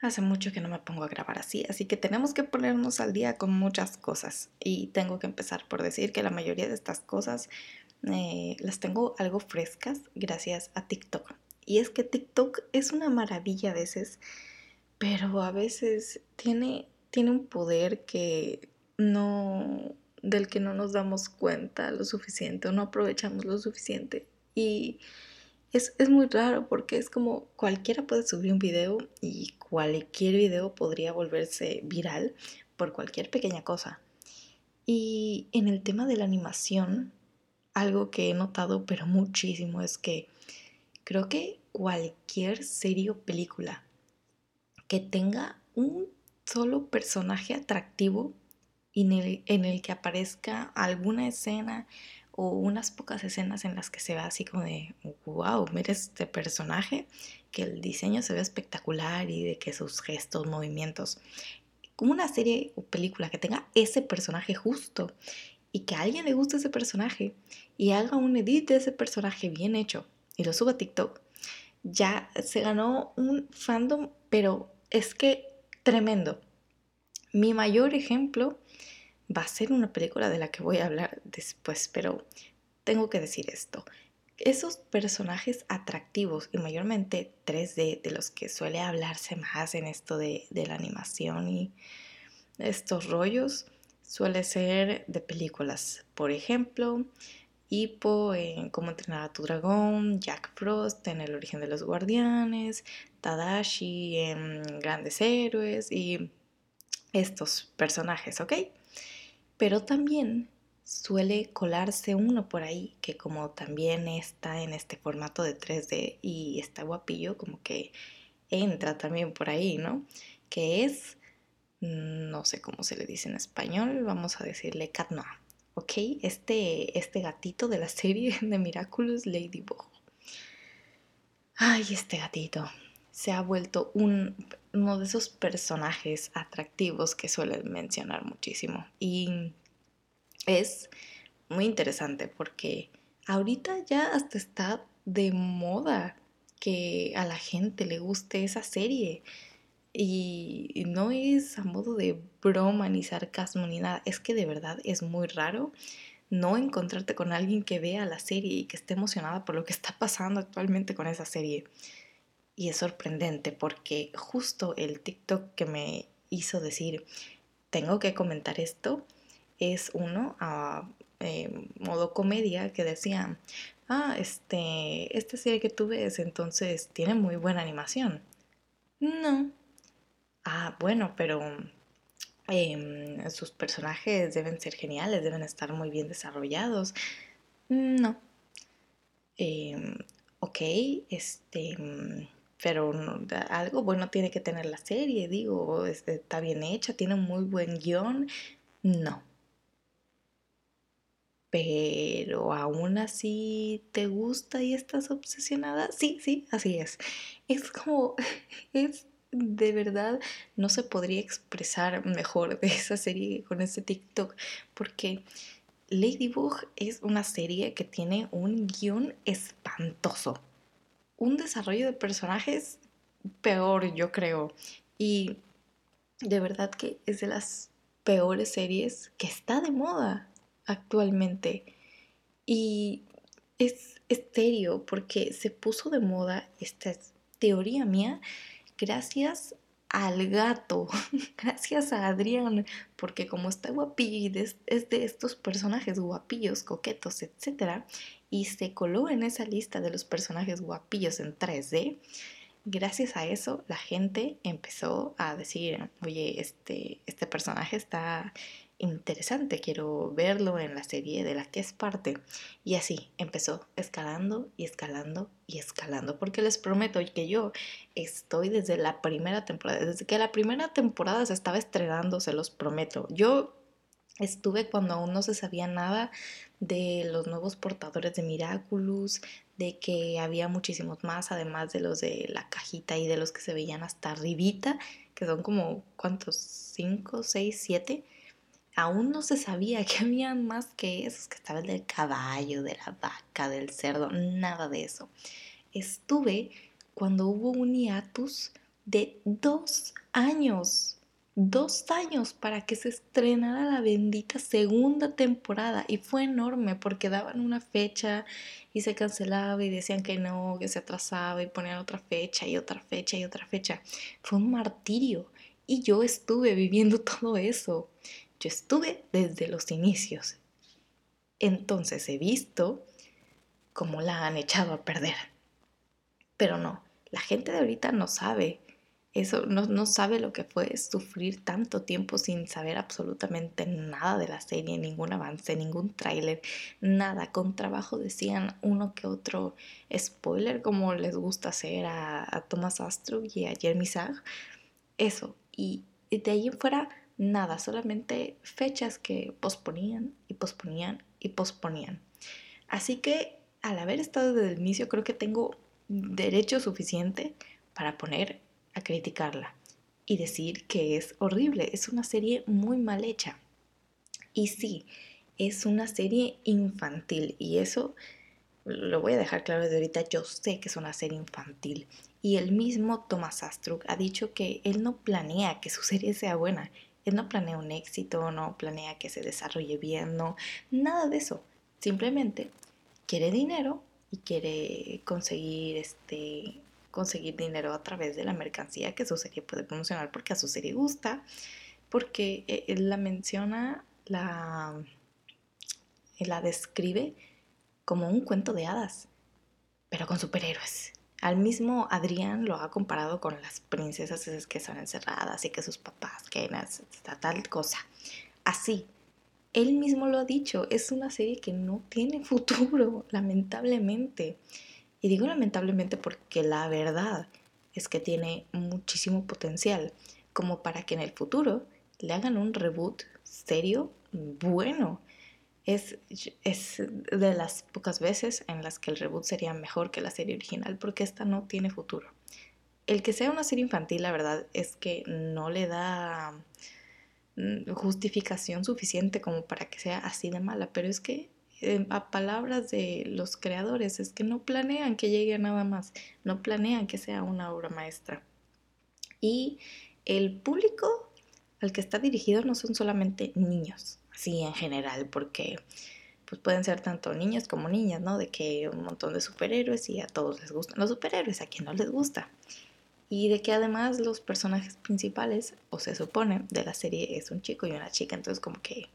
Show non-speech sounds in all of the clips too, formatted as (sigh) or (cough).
Hace mucho que no me pongo a grabar así, así que tenemos que ponernos al día con muchas cosas. Y tengo que empezar por decir que la mayoría de estas cosas eh, las tengo algo frescas gracias a TikTok. Y es que TikTok es una maravilla a veces, pero a veces tiene, tiene un poder que no del que no nos damos cuenta lo suficiente o no aprovechamos lo suficiente. Y es, muy raro porque es como cualquiera puede subir un video y cualquier video podría volverse viral por cualquier pequeña cosa. Y en el tema de la animación, algo que he notado pero muchísimo es que creo que cualquier serie o película que tenga un solo personaje atractivo en el, en el que aparezca alguna escena unas pocas escenas en las que se ve así como de, wow, mira este personaje, que el diseño se ve espectacular y de que sus gestos, movimientos, como una serie o película que tenga ese personaje justo y que a alguien le guste ese personaje y haga un edit de ese personaje bien hecho y lo suba a TikTok, ya se ganó un fandom, pero es que tremendo. Mi mayor ejemplo va a ser una película de la que voy a hablar después, pero tengo que decir esto. Esos personajes atractivos y mayormente 3D de los que suele hablarse más en esto de, la animación y estos rollos suele ser de películas. Por ejemplo, Hippo en Cómo entrenar a tu dragón, Jack Frost en El origen de los guardianes, Tadashi en Grandes héroes y estos personajes, ¿ok? Pero también suele colarse uno por ahí que como también está en este formato de 3D y está guapillo, como que entra también por ahí, ¿no? Que es, no sé cómo se le dice en español, vamos a decirle Cat ¿ok? Este, este gatito de la serie de Miraculous Ladybug. Ay, este gatito se ha vuelto un, uno de esos personajes atractivos que suelen mencionar muchísimo. Y es muy interesante porque ahorita ya hasta está de moda que a la gente le guste esa serie. Y no es a modo de broma ni sarcasmo ni nada, es que de verdad es muy raro no encontrarte con alguien que vea la serie y que esté emocionada por lo que está pasando actualmente con esa serie. Y es sorprendente porque justo el TikTok que me hizo decir, tengo que comentar esto, es uno a eh, modo comedia que decía, ah, este, esta serie que tú ves entonces tiene muy buena animación. No. Ah, bueno, pero em, sus personajes deben ser geniales, deben estar muy bien desarrollados. No. Em, ok, este pero algo bueno tiene que tener la serie, digo, este, está bien hecha, tiene un muy buen guion, no. Pero aún así te gusta y estás obsesionada, sí, sí, así es. Es como, (laughs) es de verdad, no se podría expresar mejor de esa serie con ese TikTok, porque Ladybug es una serie que tiene un guion espantoso un desarrollo de personajes peor, yo creo. Y de verdad que es de las peores series que está de moda actualmente. Y es estéreo porque se puso de moda, esta teoría mía, gracias al gato, (laughs) gracias a Adrián, porque como está guapillo y es de estos personajes guapillos, coquetos, etc., y se coló en esa lista de los personajes guapillos en 3D, gracias a eso la gente empezó a decir, oye, este, este personaje está interesante, quiero verlo en la serie de la que es parte. Y así empezó escalando y escalando y escalando, porque les prometo que yo estoy desde la primera temporada, desde que la primera temporada se estaba estrenando, se los prometo. Yo Estuve cuando aún no se sabía nada de los nuevos portadores de Miraculous, de que había muchísimos más, además de los de la cajita y de los que se veían hasta arribita, que son como, ¿cuántos? ¿Cinco, seis, siete? Aún no se sabía (laughs) que había más que esos, que estaba el del caballo, de la vaca, del cerdo, nada de eso. Estuve cuando hubo un hiatus de dos años. Dos años para que se estrenara la bendita segunda temporada. Y fue enorme porque daban una fecha y se cancelaba y decían que no, que se atrasaba y ponían otra fecha y otra fecha y otra fecha. Fue un martirio. Y yo estuve viviendo (laughs) todo eso. Yo estuve desde los inicios. Entonces he visto cómo la han echado a perder. Pero no, la gente de ahorita no sabe. Eso no, no, sabe lo que fue sufrir tanto tiempo sin saber absolutamente nada de la serie, ningún avance, ningún tráiler, nada. Con trabajo decían uno que otro spoiler, como les gusta hacer a, a Thomas Astrup y a Jeremy Zag. Eso. Y de ahí en fuera, nada. Solamente fechas que posponían y posponían y posponían. Así que al haber estado desde el inicio, creo que tengo derecho suficiente para poner a criticarla y decir que es horrible, es una serie muy mal hecha. Y sí, es una serie infantil y eso lo voy a dejar claro desde ahorita, yo sé que es una serie infantil. Y el mismo Thomas Astruc ha dicho que él no planea que su serie sea buena, él no planea un éxito, no planea que se desarrolle bien, no, nada de eso. Simplemente quiere dinero y quiere conseguir este conseguir dinero a través de la mercancía que su serie puede promocionar porque a su serie gusta, porque eh, él la menciona, la, la describe como un cuento de hadas, pero con superhéroes. Al mismo Adrián lo ha comparado con las princesas que son encerradas y que sus papás, que tal cosa. Así, él mismo lo ha dicho, es una serie que no tiene futuro, (laughs) lamentablemente. Y digo lamentablemente porque la verdad es que tiene muchísimo potencial, como para que en el futuro le hagan un reboot serio, bueno. Es, es de las pocas veces en las que el reboot sería mejor que la serie original, porque esta no tiene futuro. El que sea una serie infantil, la verdad es que no le da Mm, justificación suficiente como para que sea así de mala, pero es que a palabras de los creadores es que no planean que llegue a nada más, no planean que sea una obra maestra. Y el público al que está dirigido no son solamente niños, así en general, porque pues pueden ser tanto niños como niñas, ¿no? De que un montón de superhéroes y a todos les gustan los superhéroes, a quien no les gusta y de que además los personajes principales, o se supone, de la serie es un chico y una chica, entonces como que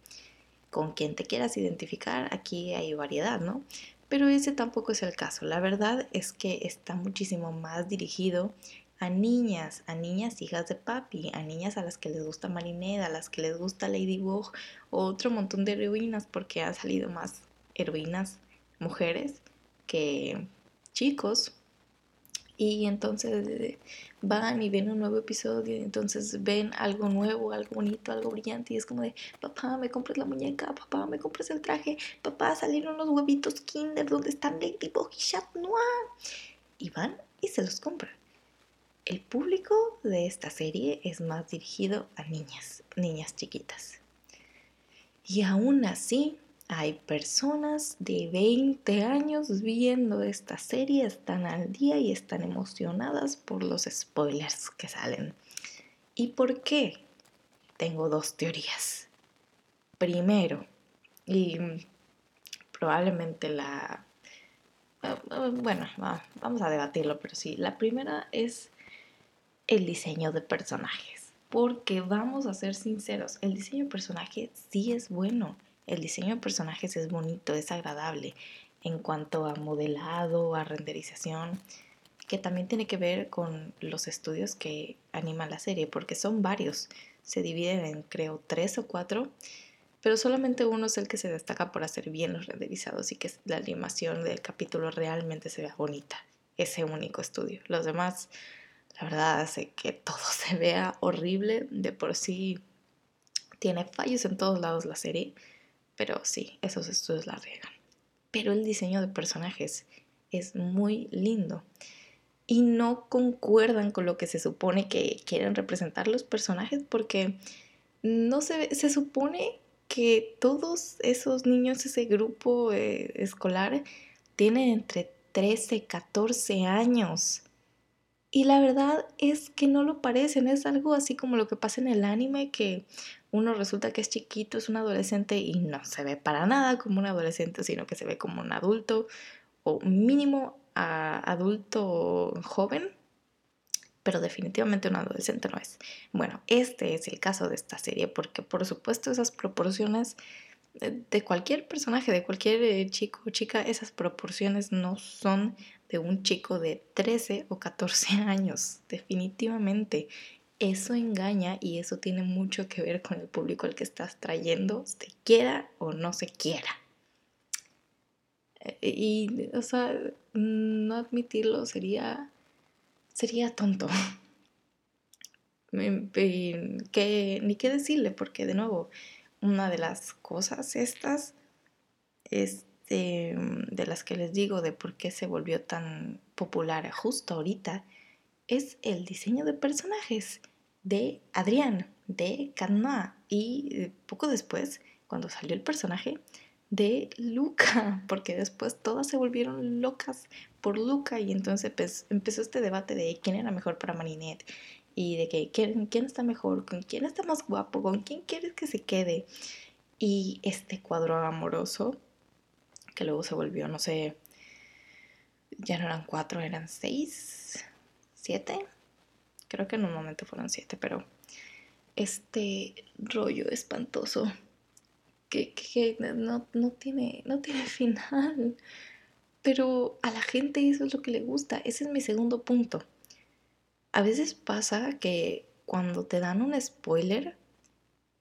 con quien te quieras identificar, aquí hay variedad, ¿no? Pero ese tampoco es el caso. La verdad es que está muchísimo más dirigido a niñas, a niñas hijas de papi, a niñas a las que les gusta Marineda, a las que les gusta Ladybug, o otro montón de heroínas, porque han salido más heroínas mujeres que chicos, y entonces van y ven un nuevo episodio y entonces ven algo nuevo, algo bonito, algo brillante y es como de, papá, me compras la muñeca, papá, me compras el traje, papá, salieron los huevitos Kinder, ¿dónde están Ladybug y Chat Noir? Y van y se los compran. El público de esta serie es más dirigido a niñas, niñas chiquitas. Y aún así, hay personas de 20 años viendo esta serie, están al día y están emocionadas por los spoilers que salen. ¿Y por qué? Tengo dos teorías. Primero, y probablemente la... Bueno, vamos a debatirlo, pero sí, la primera es el diseño de personajes. Porque vamos a ser sinceros, el diseño de personaje sí es bueno el diseño de personajes es bonito, es agradable en cuanto a modelado, a renderización, que también tiene que ver con los estudios que animan la serie, porque son varios. Se dividen en creo tres o cuatro, pero solamente uno es el que se destaca por hacer bien los renderizados y que la animación del capítulo realmente se vea bonita. Ese único estudio. Los demás, la verdad, hace que todo (laughs) se vea horrible. De por sí tiene fallos en todos lados la serie pero sí, esos estudios la riegan. Pero el diseño de personajes es muy lindo. Y no concuerdan con lo que se supone que quieren representar los personajes porque no se, se supone que todos esos niños, ese grupo eh, escolar, tienen entre 13 y 14 años. Y la verdad es que no lo parecen, es algo así como lo que pasa en el anime, que uno resulta que es chiquito, es un adolescente y no se ve para nada como un adolescente, sino que se ve como un adulto o mínimo adulto joven, pero definitivamente un adolescente no es. Bueno, este es el caso de esta serie porque por supuesto esas proporciones de cualquier personaje, de cualquier eh, chico o chica, esas proporciones no son de un chico de 13 o 14 (laughs) años, definitivamente. Eso engaña y eso tiene mucho que ver con el público al que estás trayendo, se quiera o no se quiera. Eh, y, o sea, no admitirlo sería, sería tonto. (laughs) que, ni qué decirle, porque de nuevo, una de las cosas estas, este, de las que les digo de por qué se volvió tan popular justo ahorita, es el diseño de personajes de Adrián, de Kanma y eh, poco después, cuando salió el personaje, de Luca, (laughs) porque después todas se volvieron locas por Luca y entonces pues, empezó este debate de quién era mejor para Marinette y de que quién, quién está mejor, con quién está más guapo, con quién quieres que se quede. Y este cuadro amoroso, que luego se volvió, no sé, ya no eran cuatro, eran seis, siete. Creo que en un momento fueron siete, pero este rollo espantoso que, no, no, tiene, no tiene (laughs) final. Pero a la gente eso es lo que le gusta. Ese es mi segundo punto a veces pasa que cuando te dan un spoiler,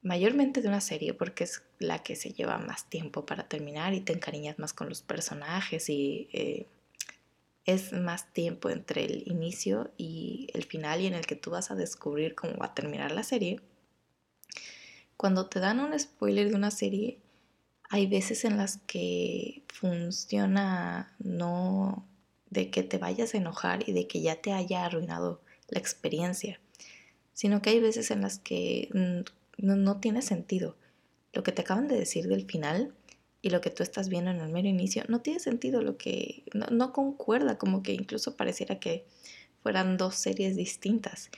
mayormente de una serie, porque es la que se lleva más tiempo para terminar y te encariñas más con los personajes y eh, es más tiempo entre el inicio y el final y en el que tú vas a descubrir cómo va a terminar la serie. Cuando te dan un spoiler de una serie, hay veces en las que funciona no de que te vayas a enojar y de que ya te haya arruinado la experiencia, sino que hay veces en las que no, tiene sentido. Lo que te acaban de decir del final y lo que tú estás viendo en el mero inicio no tiene sentido, lo que no, no concuerda, como que incluso pareciera que fueran dos series distintas.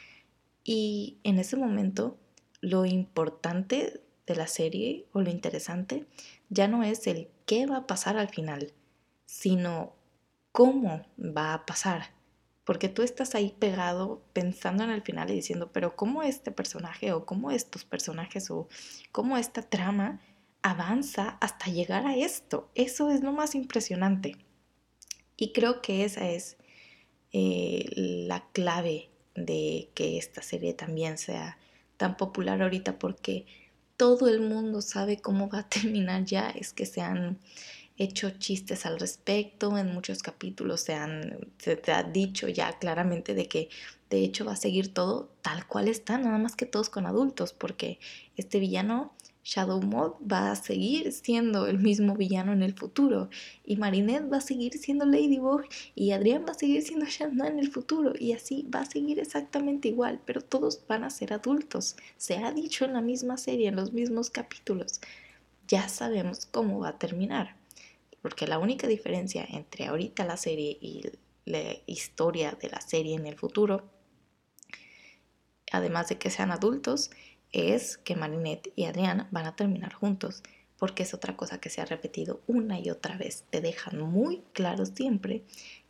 Y en ese momento lo importante de la serie o lo interesante ya no es el qué va a pasar al final, sino cómo va a pasar porque tú estás ahí pegado pensando en el final y diciendo, pero ¿cómo este personaje o cómo estos personajes o cómo esta trama avanza hasta llegar a esto? Eso es lo más impresionante. Y creo que esa es eh, la clave de que esta serie también sea tan popular ahorita porque todo el mundo sabe cómo va a (laughs) terminar ya, es que sean hecho chistes al respecto, en muchos capítulos se, han, se te ha dicho ya claramente de que de hecho va a seguir todo tal cual está, nada más que todos con adultos, porque este villano Shadow Mod va a seguir siendo el mismo villano en el futuro y Marinette va a seguir siendo Ladybug y Adrián va a seguir siendo Shanna en el futuro y así va a seguir exactamente igual, pero todos van a ser adultos. Se ha dicho en la misma serie, en los mismos capítulos. Ya sabemos cómo va a terminar. Porque la única diferencia entre ahorita la serie y la historia de la serie en el futuro, además de que sean adultos, es que Marinette y Adrián van a terminar juntos, porque es otra cosa que se ha repetido una y otra vez. Te dejan muy claro siempre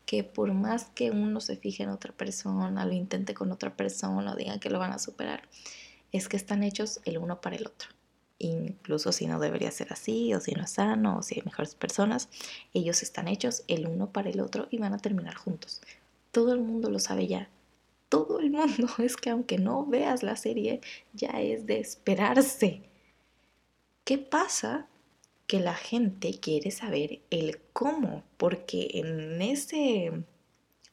que por más que uno se fije en otra persona, lo intente con otra persona, o digan que lo van a superar, es que están hechos el uno para el otro incluso si no debería ser así, o si no es sano, o si hay mejores personas, ellos están hechos el uno para el otro y van a terminar juntos. Todo el mundo lo sabe ya. Todo el mundo (laughs) es que aunque no veas la serie, ya es de esperarse. ¿Qué pasa? Que la gente quiere saber el cómo, porque en ese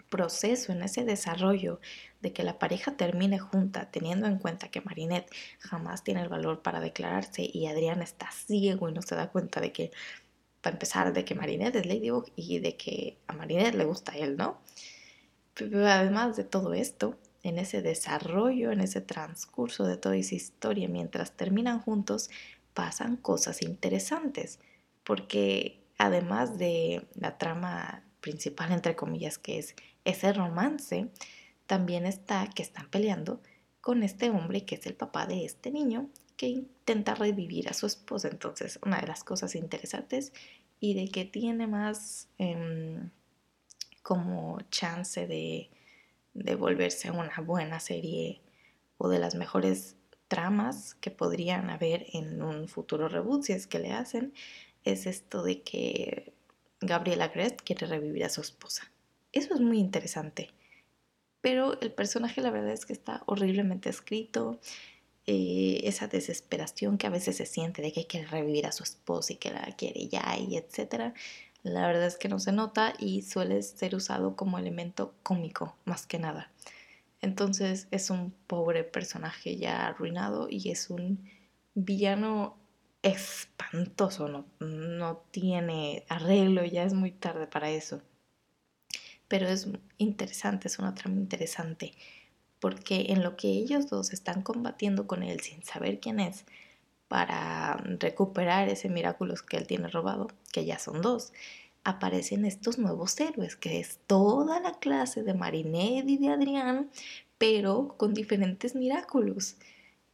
proceso, en ese desarrollo de que la pareja termine junta, teniendo en cuenta que Marinette jamás tiene el valor para declararse y Adrián está ciego y no se da cuenta de que, para empezar, de que Marinette es Ladybug y de que a Marinette le gusta a él, ¿no? Pero además de todo esto, en ese desarrollo, en ese transcurso de toda esa historia, mientras terminan juntos, pasan cosas interesantes, porque además de la trama principal, entre comillas, que es ese romance, también está que están peleando con este hombre que es el papá de este niño que intenta revivir a su esposa. Entonces, una de las cosas interesantes y de que tiene más em, como chance de, de volverse una buena serie o de las mejores tramas que podrían haber en un futuro reboot si es que le hacen es esto de que Gabriela Grest quiere revivir a su esposa. Eso es muy interesante. Pero el personaje la verdad es que está horriblemente escrito. Eh, esa desesperación que a veces se siente de que quiere revivir a su esposa y que la quiere ya y etcétera. La verdad es que no se nota y suele ser usado como elemento cómico más que nada. Entonces es un pobre personaje ya arruinado y es un villano espantoso, no, no tiene arreglo, ya es muy tarde para eso. Pero es interesante, es una trama interesante, porque en lo que ellos dos están combatiendo con él sin saber quién es, para recuperar ese milagro que él tiene robado, que ya son dos, aparecen estos nuevos héroes, que es toda la clase de Marinette y de Adrián, pero con diferentes milagros.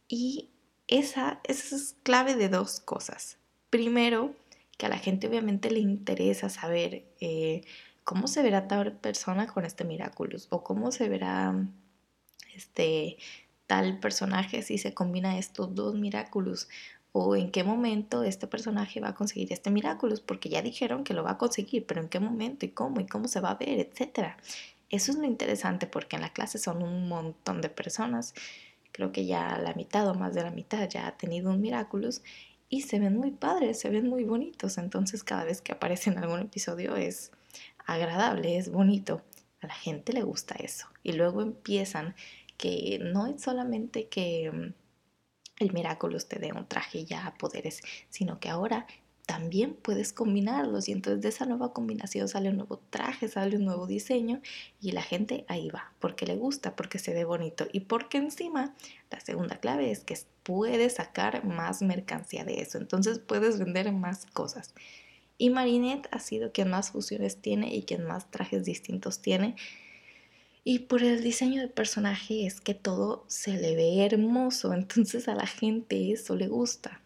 Y esa, es clave de dos cosas. Primero, que a la gente obviamente le interesa saber eh, cómo se verá tal persona con este Miraculous o cómo se verá este tal personaje si se combina estos dos Miraculous o en qué momento este personaje va a conseguir este Miraculous porque ya dijeron que lo va a conseguir, pero en qué momento y cómo y cómo se va a ver, etcétera. Eso es lo interesante porque en la clase son un montón de personas. Creo que ya la mitad o más de la mitad ya ha tenido un Miraculous y se ven muy padres, se ven muy bonitos, entonces cada vez que aparece en algún episodio es agradable, es bonito, a la gente le gusta eso. Y luego empiezan que no es solamente que mm, el Miraculous te dé un traje ya a poderes, sino que ahora también puedes combinarlos y entonces de esa nueva combinación sale un nuevo traje, sale un nuevo diseño y la gente ahí va, porque le gusta, porque se ve bonito y porque encima la segunda clave es que puedes sacar más mercancía de eso, entonces puedes vender más cosas. Y Marinette ha sido quien más fusiones tiene y quien más trajes distintos tiene. Y por el diseño de personaje es que todo se le ve hermoso, (laughs) entonces a la gente eso le gusta.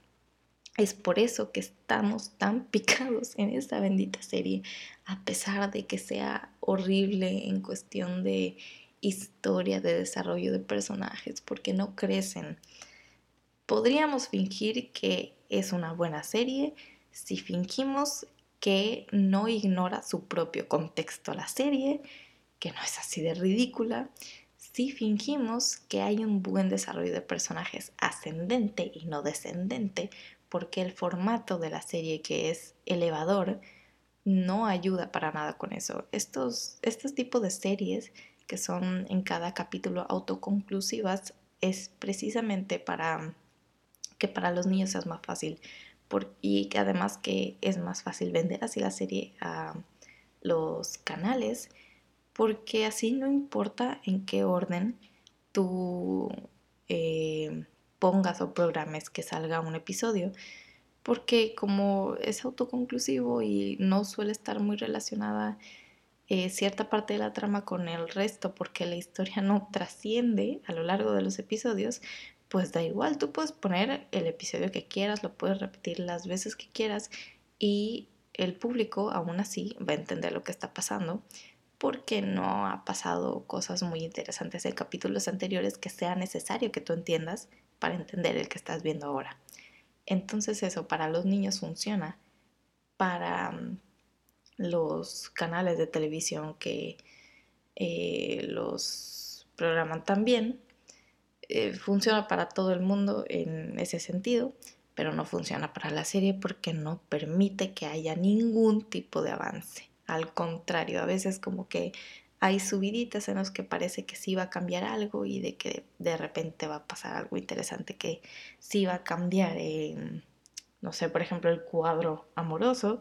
Es por eso que estamos tan picados en esta bendita serie, a pesar de que sea horrible en cuestión de historia, de desarrollo de personajes, porque no crecen. Podríamos fingir que es una buena serie si fingimos que no ignora su propio contexto la serie, que no es así de ridícula, si fingimos que hay un buen desarrollo de personajes ascendente y no descendente, porque el formato de la serie que es elevador no ayuda para nada con eso. Estos, estos tipos de series que son en cada capítulo autoconclusivas es precisamente para que para los niños es más fácil y que además que es más fácil vender así la serie a los canales porque así no importa en qué orden tú eh, pongas o programes que salga un episodio, porque como es autoconclusivo y no suele estar muy relacionada eh, cierta parte de la trama con el resto, porque la historia (laughs) no trasciende a lo largo de los episodios, pues da igual, tú puedes poner el episodio que quieras, lo puedes repetir las veces que quieras y el público aún así va a entender lo que está pasando porque no ha pasado cosas muy interesantes en capítulos anteriores que sea necesario que tú entiendas para entender el que estás viendo ahora. Entonces eso para los niños funciona, para mm, los canales de televisión que eh, los programan también, eh, funciona para todo el mundo en ese sentido, pero no funciona para la serie porque no permite que haya ningún tipo de avance. Al contrario, a veces como que hay subiditas en los que parece que sí va a cambiar algo y de que de repente va a pasar algo interesante que sí va a cambiar, no sé, por ejemplo, el cuadro amoroso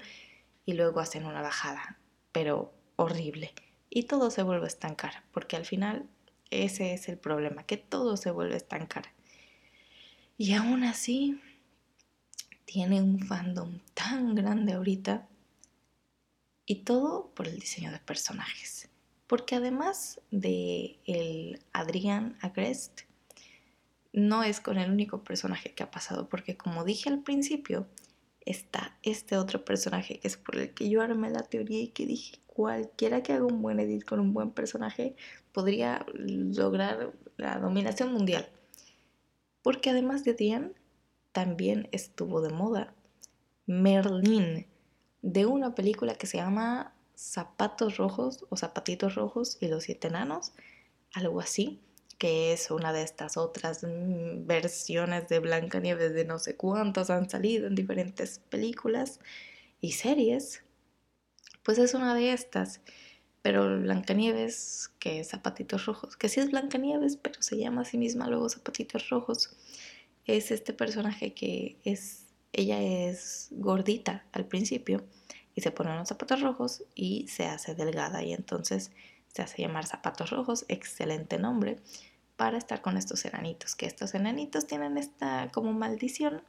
y luego hacen una bajada, pero horrible. Y todo se vuelve a estancar, porque al final ese es el problema, que todo se vuelve a estancar. Y aún así, tiene un fandom tan grande ahorita y todo por el diseño de personajes Porque además de el Adrián Agrest, no es con el único personaje que ha pasado, porque como dije al principio, está este otro personaje que es por el que yo armé la teoría y que dije, cualquiera que haga un buen edit con un buen personaje podría lograr la dominación mundial. Porque además de Diane, también estuvo de moda Merlin, de una película que se llama Zapatos Rojos o Zapatitos Rojos y los Siete Enanos, algo así, que es una de estas otras mm, versiones de Blancanieves de no sé cuántos han salido en diferentes películas y series. Pues es una de estas. Pero Blancanieves, que es Zapatitos Rojos, que sí es Blancanieves, pero se llama a sí misma luego Zapatitos Rojos, es este personaje que es, ella es gordita al principio y se pone unos zapatos rojos y se hace delgada y entonces se hace llamar zapatos rojos, excelente nombre, para estar con estos enanitos, que estos enanitos tienen esta como maldición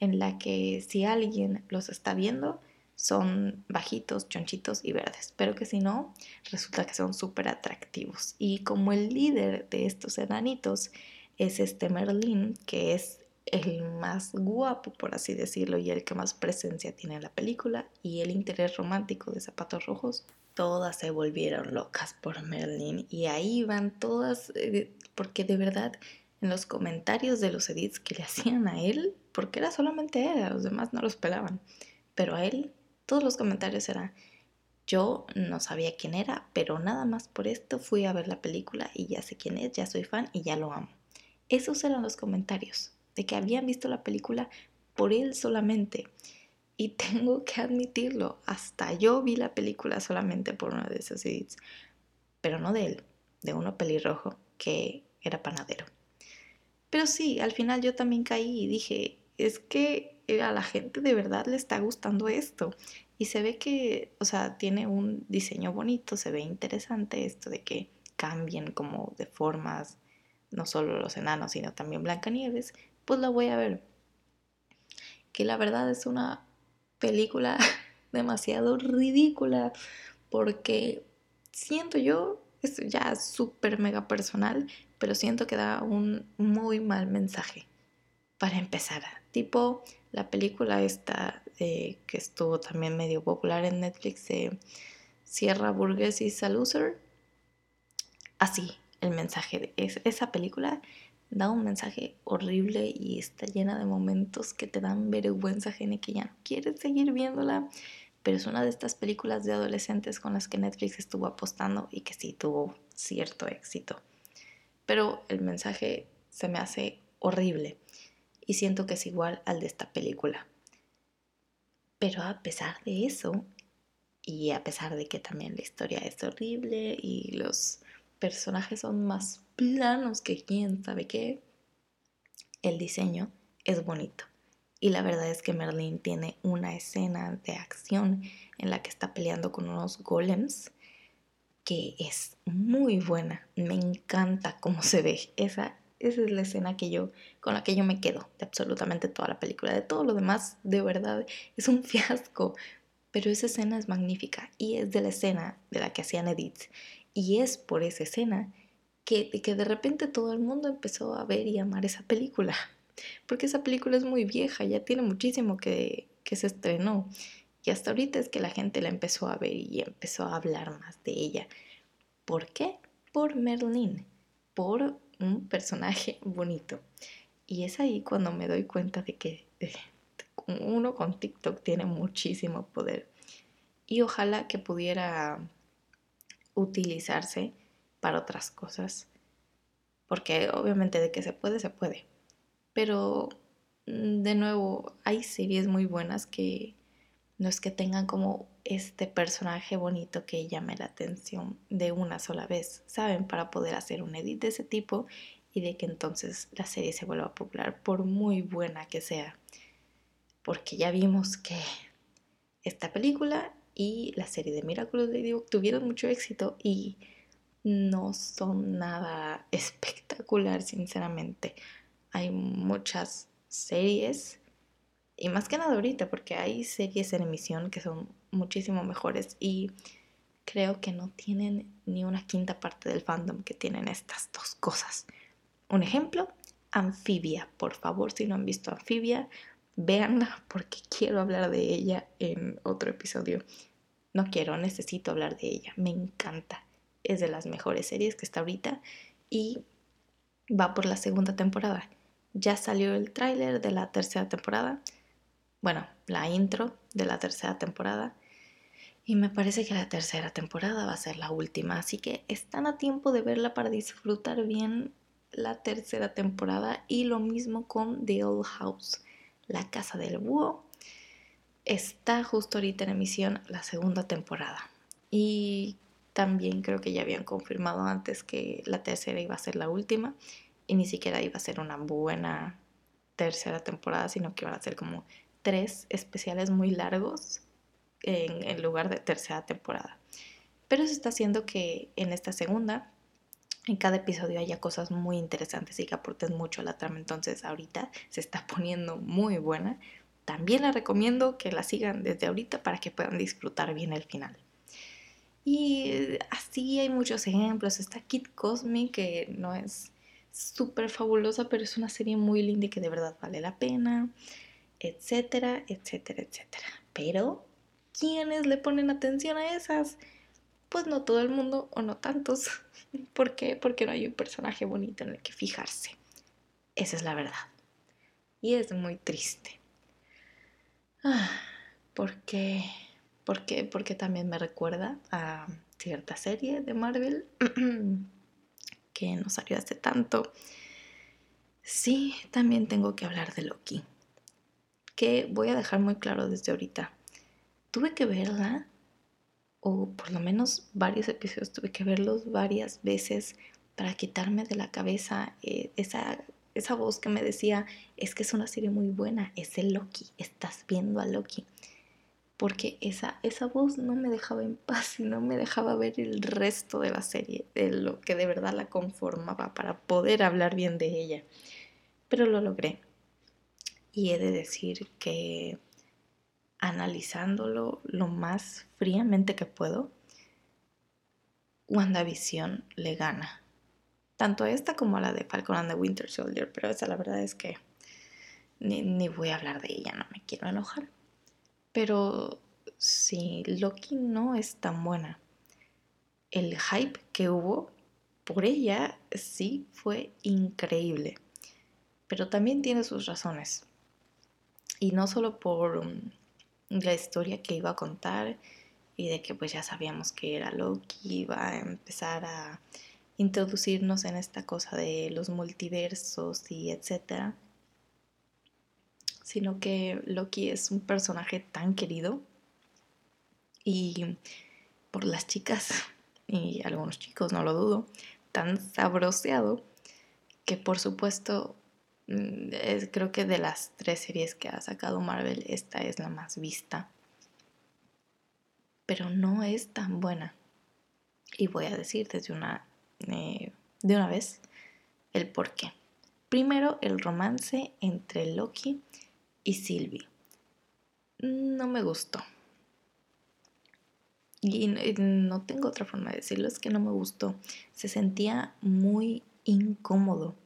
en la que si alguien los está viendo, son bajitos, chonchitos y verdes, pero que si no, resulta que son súper atractivos. Y como el líder de estos enanitos es este Merlin, que es el más guapo, por así decirlo, y el que más presencia tiene en la película, y el interés romántico de Zapatos Rojos, todas se volvieron locas por Merlin. Y ahí van todas, eh, porque de verdad, en los comentarios de los edits que le (laughs) hacían a él, porque era solamente él, los demás no los pelaban, pero a él, todos los comentarios eran, yo no sabía quién era, pero nada más por esto fui a ver la película y ya sé quién es, ya soy fan y ya lo amo. Esos eran los comentarios de que habían visto la película por él solamente. Y (laughs) tengo que admitirlo, hasta yo vi la película solamente por uno de esos edits, pero no de él, de uno pelirrojo que era panadero. Pero sí, al final yo también caí y dije, es que a la gente de verdad le está gustando esto. Y se ve que, o sea, tiene un diseño bonito, se ve interesante esto de que cambien como de formas no solo los enanos, sino también Blancanieves, pues la voy a ver. Que la verdad es una película (laughs) demasiado ridícula porque siento yo, es ya súper mega personal, pero siento que da un muy mal mensaje. Para empezar, tipo la película esta que estuvo también medio popular en Netflix de Sierra Burgess y Saluser. Así, el mensaje de esa película da un mensaje horrible y está llena de momentos que te dan vergüenza gene que ya no quieres seguir viéndola. Pero es una de estas películas de adolescentes con las que Netflix estuvo apostando y que sí tuvo cierto éxito. Pero el mensaje se me hace horrible y siento que es igual al de esta película. Pero a pesar de eso y a pesar de que también la historia es horrible y los personajes son más planos que quién sabe qué, el diseño es bonito. Y la verdad es que Merlin tiene una escena de acción en la que está peleando con unos golems que es muy buena. Me encanta cómo se ve. Esa, esa es la escena que yo, con la que yo me quedo de absolutamente toda la película. De todo lo demás, de verdad, es un (laughs) fiasco. Pero esa escena es magnífica y es de la escena de la que hacían edits. Y es por esa escena que, que de repente todo el mundo empezó a ver y amar esa película. (laughs) Porque esa película es muy vieja, ya tiene muchísimo que, que se estrenó. Y hasta ahorita es que la gente la empezó a ver y empezó a hablar más de ella. ¿Por qué? Por Merlin, por un personaje (laughs) bonito. Y es ahí cuando me doy cuenta de que uno con TikTok tiene muchísimo poder. Y ojalá que pudiera utilizarse para otras cosas. Porque obviamente de que se puede, se puede. Pero mm, de nuevo, hay series muy buenas que no es que tengan como este personaje bonito que llame la atención de una sola vez, ¿saben? Para poder hacer un edit de ese tipo y de que entonces la serie se vuelva popular por muy buena que sea. Porque ya vimos que esta película y la serie de Miraculous Ladybug tuvieron mucho éxito y no son nada (laughs) espectacular, sinceramente. Hay muchas series y más que nada ahorita, porque hay series en emisión que son muchísimo mejores y creo que no tienen ni una quinta parte del fandom que tienen estas dos cosas. Un ejemplo, Anfibia. Por favor, si no han visto Anfibia, véanla porque quiero hablar de ella en otro episodio. No quiero, necesito hablar de ella. Me encanta. Es de las mejores series que está ahorita y va por la segunda temporada. Ya salió el tráiler de la tercera temporada. Bueno, la intro de la tercera temporada. Y me parece que la tercera temporada va a ser la última. Así que están a tiempo de verla para disfrutar bien la tercera temporada. Y lo mismo con The Old House, la casa del búho. Está justo ahorita en emisión la segunda temporada. Y también creo que ya habían confirmado antes que la tercera iba a ser la última y ni siquiera iba a ser una buena tercera temporada, sino que iban a ser como tres especiales muy largos en, lugar de tercera temporada. Pero eso está haciendo que en esta segunda, en cada episodio haya cosas muy interesantes y que aporten mucho a la trama. Entonces ahorita se está (laughs) poniendo muy buena. También la recomiendo que la sigan desde ahorita para que puedan disfrutar bien el final. Y así hay muchos ejemplos. Está Kid Cosmic, que no es súper fabulosa, pero es una serie muy linda y que de verdad vale la pena, etcétera, etcétera, etcétera. Pero, ¿quiénes le ponen atención a esas? Pues no todo el mundo o no tantos. (laughs) ¿Por qué? Porque no hay un personaje bonito en el que fijarse. Esa es la verdad. Y es muy triste. Porque ¿Por qué? Porque también me recuerda a cierta serie de Marvel (clears throat) que no salió hace tanto. Sí, también tengo que hablar de Loki. Que voy a dejar muy claro desde ahorita. Tuve que verla, o por lo menos varios episodios, tuve que verlos varias veces para quitarme de la cabeza eh, esa, esa voz que me decía, es que es una serie muy buena, es el Loki, estás viendo a Loki porque esa, esa voz no me dejaba en paz y no me dejaba ver el resto de la serie, de lo que de verdad la conformaba para poder hablar bien de ella. Pero lo logré. Y he de decir que analizándolo lo más fríamente que puedo, WandaVision le gana. Tanto a esta como a la de Falcon and the Winter Soldier, pero esa la verdad es que ni, ni voy a hablar de ella, no me quiero enojar. Pero sí, Loki no es tan buena. El hype que hubo por ella sí fue increíble. Pero también tiene sus razones. Y no solo por mm, la historia que iba a contar y de que pues ya sabíamos que era Loki, iba a empezar a introducirnos en esta cosa de los multiversos y etcétera sino que Loki es un personaje tan querido y por las chicas y algunos chicos, no lo dudo, tan sabroseado que por supuesto mm, creo que de las tres series que ha sacado Marvel esta es la más vista. Pero no es tan buena. Y voy a decir desde una eh, de una vez el por qué primero el romance entre Loki y Sylvie. No me gustó. Y no tengo otra forma de decirlo, es que no me gustó. Se sentía muy incómodo.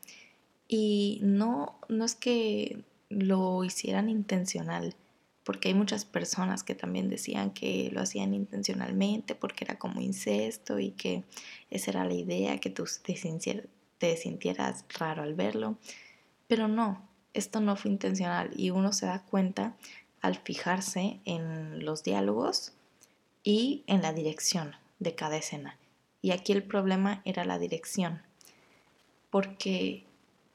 Y no, no es que lo hicieran intencional, porque hay muchas personas que también decían que lo hacían intencionalmente porque era como incesto y que esa era la idea, que tú te, te sintieras raro al verlo. Pero no, esto no fue intencional y uno se da cuenta al fijarse en los diálogos y en la dirección de cada escena. Y aquí el problema era la dirección, porque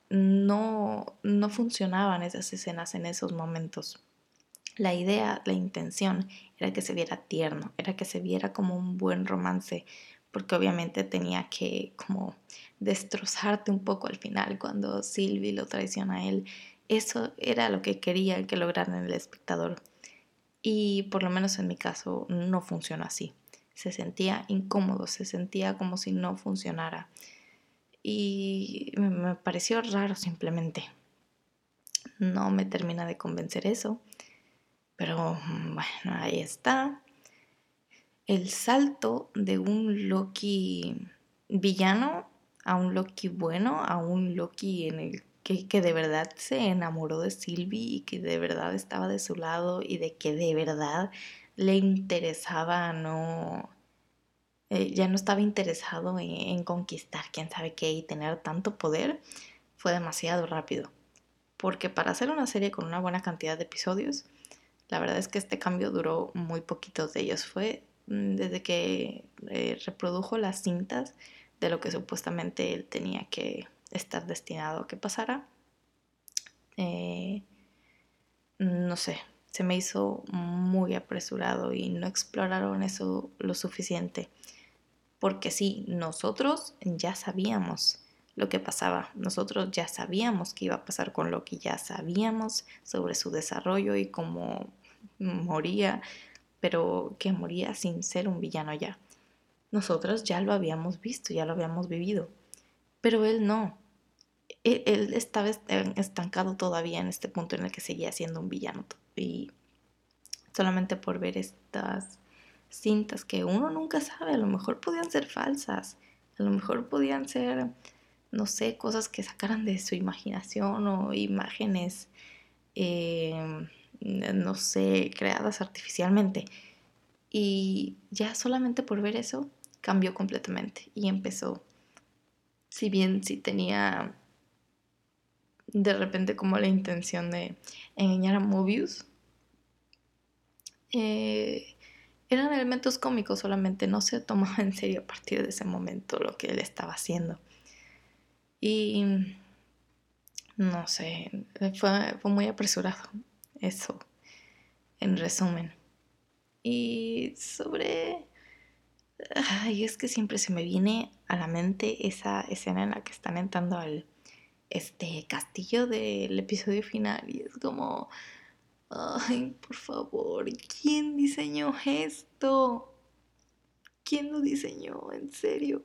no, no funcionaban esas escenas en esos momentos. La idea, la intención era que se viera tierno, era que se viera como un buen romance, porque obviamente tenía que como destrozarte un poco al final cuando Sylvie lo traiciona a él. Eso era lo que quería que lograran el espectador. Y por lo menos en mi caso no funcionó así. Se sentía incómodo, se sentía como si no funcionara. Y me pareció raro simplemente. No me termina de convencer eso. Pero bueno, ahí está. el salto de un Loki villano a un Loki bueno, a un Loki en el que, que, de verdad se enamoró de Sylvie y que de verdad estaba de su lado y de que de verdad le interesaba no... Eh, ya no estaba interesado en, en conquistar quién sabe qué y tener tanto poder, fue demasiado rápido. Porque para hacer una serie con una buena cantidad de episodios, la verdad es que este cambio duró muy poquitos de ellos. Fue mm, desde que eh, reprodujo las cintas de lo que supuestamente él tenía que estar destinado a que pasara. Eh, no sé, se me hizo muy apresurado y no exploraron eso lo suficiente. Porque sí, nosotros ya sabíamos lo que pasaba. Nosotros ya sabíamos qué iba a pasar con Loki, ya sabíamos sobre su desarrollo y cómo moría, pero que moría sin ser un villano ya. Nosotros ya lo habíamos visto, ya lo habíamos vivido, pero él no. Él, él estaba estancado todavía en este punto en el que seguía siendo un villano y solamente por ver estas cintas que uno nunca sabe, a lo mejor podían ser falsas, a lo mejor podían ser no sé, cosas que sacaran de su imaginación o imágenes, eh, no sé, creadas artificialmente. Y ya solamente por ver eso cambió completamente y empezó, si bien si tenía de repente como la intención de engañar a Mobius, eh, eran elementos cómicos solamente, no se tomaba en serio a partir de ese momento lo que él estaba haciendo. Y no sé, fue, fue muy apresurado eso, en resumen. Y sobre... Ay, es que siempre se me viene a la mente esa escena en la que están entrando al este castillo del episodio final y es como ay, por favor, ¿quién diseñó esto? ¿Quién lo diseñó? En serio,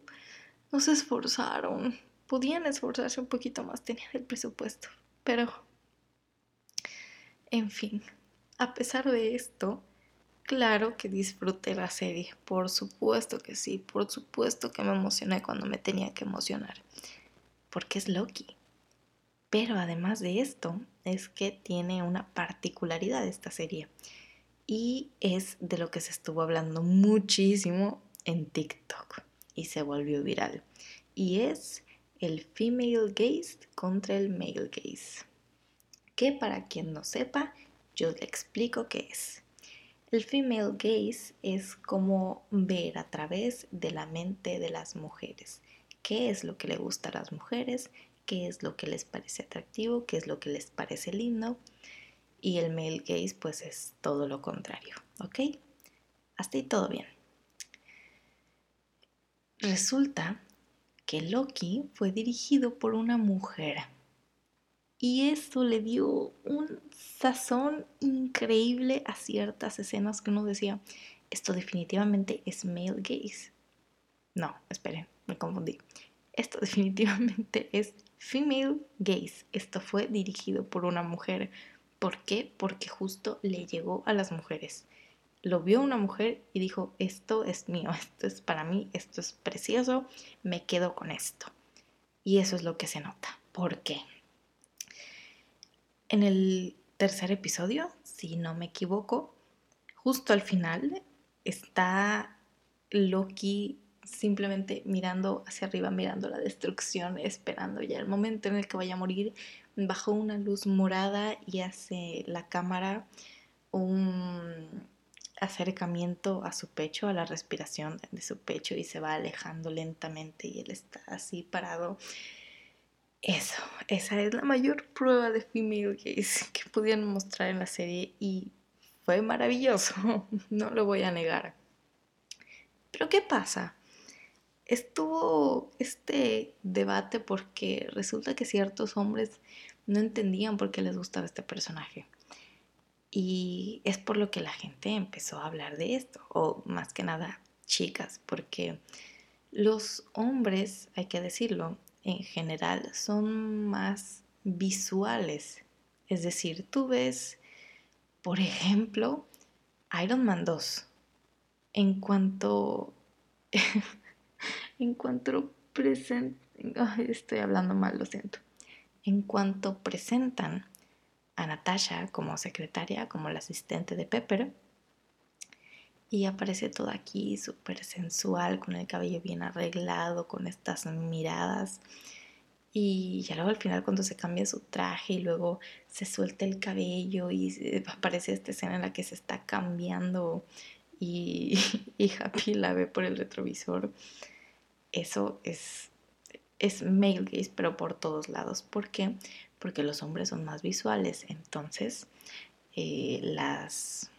no se esforzaron podían esforzarse un poquito más, tenían el presupuesto. Pero, en fin, a pesar de esto, claro que disfruté la serie, por supuesto que sí, por supuesto que me emocioné cuando me tenía que emocionar, porque es Loki. Pero además de esto, es que tiene una particularidad esta serie y es de lo que se estuvo hablando muchísimo en TikTok y se volvió viral. Y es el female gaze contra el male gaze. Que para quien no sepa, yo le explico qué es. El female gaze es como ver a través de la mente de las mujeres. ¿Qué es lo que le gusta a las mujeres? ¿Qué es lo que les parece atractivo? ¿Qué es lo que les parece lindo? Y el male gaze pues es todo lo contrario, ¿ok? Hasta ahí todo bien. Resulta que Loki fue dirigido por una mujer. Y eso le dio un sazón increíble a ciertas escenas que uno decía, esto definitivamente es male gaze. No, esperen, me confundí. Esto (laughs) definitivamente es female gaze. Esto fue dirigido por una mujer. ¿Por qué? Porque justo le llegó a las mujeres lo vio una mujer y dijo, esto es mío, (laughs) esto es para mí, esto es precioso, me quedo con esto. Y eso es lo que se nota. ¿Por qué? En el tercer episodio, si no me equivoco, justo al final está Loki simplemente mirando hacia arriba, mirando la destrucción, esperando ya el momento en el que vaya a morir, bajo una luz morada y hace la cámara un acercamiento a su pecho, a la respiración de su pecho y se va alejando lentamente y él está así parado. Eso, esa es la mayor prueba de female gaze que pudieron mostrar en la serie y fue maravilloso, (laughs) no lo voy a negar. Pero ¿qué pasa? Estuvo este debate porque resulta que ciertos hombres no entendían por qué les gustaba este personaje. Y es por lo que la gente empezó a hablar de esto, o más que nada chicas, porque los hombres, hay que decirlo, en general son más visuales. Es decir, tú ves, por ejemplo, Iron Man 2 en cuanto, (laughs) en cuanto presentan, estoy hablando mal, lo siento, en cuanto presentan a Natasha como secretaria, como la asistente de Pepper, y aparece toda aquí súper sensual, con el cabello bien arreglado, con estas miradas. Y ya luego al final cuando se cambia su traje y luego se suelta el cabello y (laughs) aparece esta escena en la que se está cambiando (laughs) y, Happy la ve por el retrovisor. Eso es, es male gaze, pero por todos lados. ¿Por qué? Porque los hombres son más visuales. Entonces, eh, las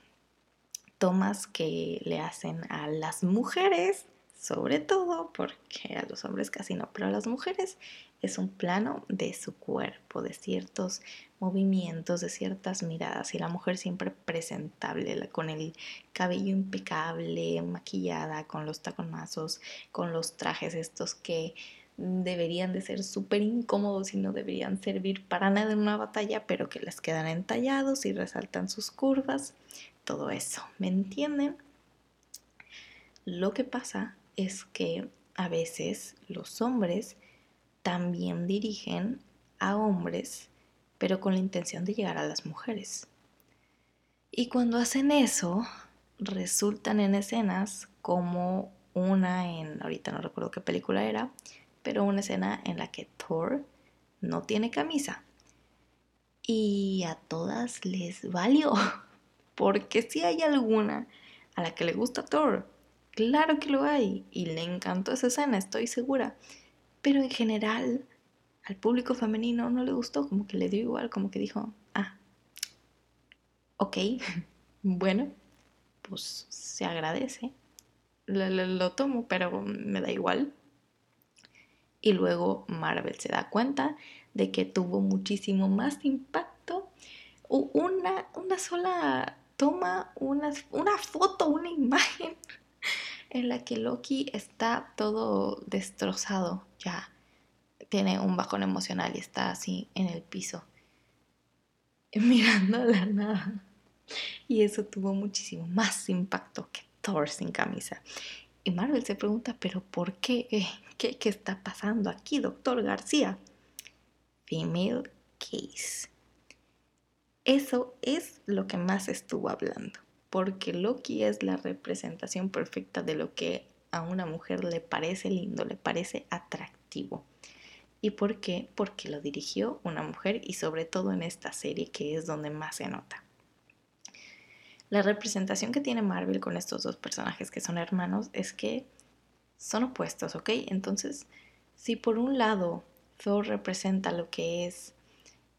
tomas que le hacen a las mujeres, sobre todo, porque a los hombres casi no, pero a las mujeres es un plano de su cuerpo, de ciertos movimientos, de ciertas miradas. Y la mujer siempre presentable, con el cabello impecable, maquillada, con los taconazos, con los trajes estos que deberían de ser súper incómodos y no deberían servir para nada en una batalla, pero que les quedan entallados y resaltan sus curvas todo eso. ¿Me entienden? Lo que pasa es que a veces los hombres también dirigen a hombres, pero con la intención de llegar a las mujeres. Y cuando hacen eso, resultan en escenas como una en, ahorita no recuerdo qué película era, pero una escena en la que Thor no tiene camisa. Y a todas les valió. (laughs) Porque si hay alguna a la que le gusta Thor, claro que lo hay y le encantó esa escena, estoy segura. Pero en general al público femenino no le gustó, como que le dio igual, como que dijo, ah, ok, (laughs) bueno, pues se agradece, lo, lo tomo, pero me da igual. Y luego Marvel se da cuenta de que tuvo muchísimo más impacto una, una sola toma una, una foto, una imagen (laughs) en la que Loki está todo destrozado, ya tiene un bajón emocional y está así en el piso, (laughs) mirando a la nada. Y eso tuvo muchísimo más impacto que Thor sin camisa. Y Marvel se pregunta, pero ¿por qué? ¿Qué, está pasando aquí, doctor García? Female case. Eso es lo que más estuvo hablando, porque Loki es la representación perfecta de lo que a una mujer le parece lindo, le parece atractivo. ¿Y por qué? Porque lo dirigió una mujer y sobre todo en esta serie que es donde más se nota. La representación que tiene Marvel con estos dos personajes que son hermanos es que son opuestos, ¿ok? Entonces, si por un lado Thor representa lo que es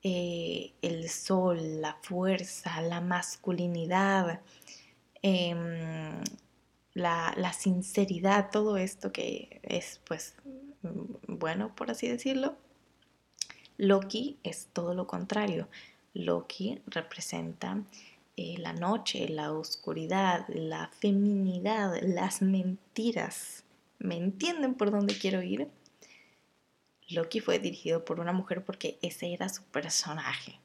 eh, el sol, la fuerza, la masculinidad, em, la, sinceridad, todo esto que es pues bueno, por así decirlo. Loki es todo lo contrario. Loki representa eh, la noche, la oscuridad, la feminidad, las mentiras. ¿Me entienden por dónde quiero ir? Loki fue dirigido por una mujer porque ese era su personaje.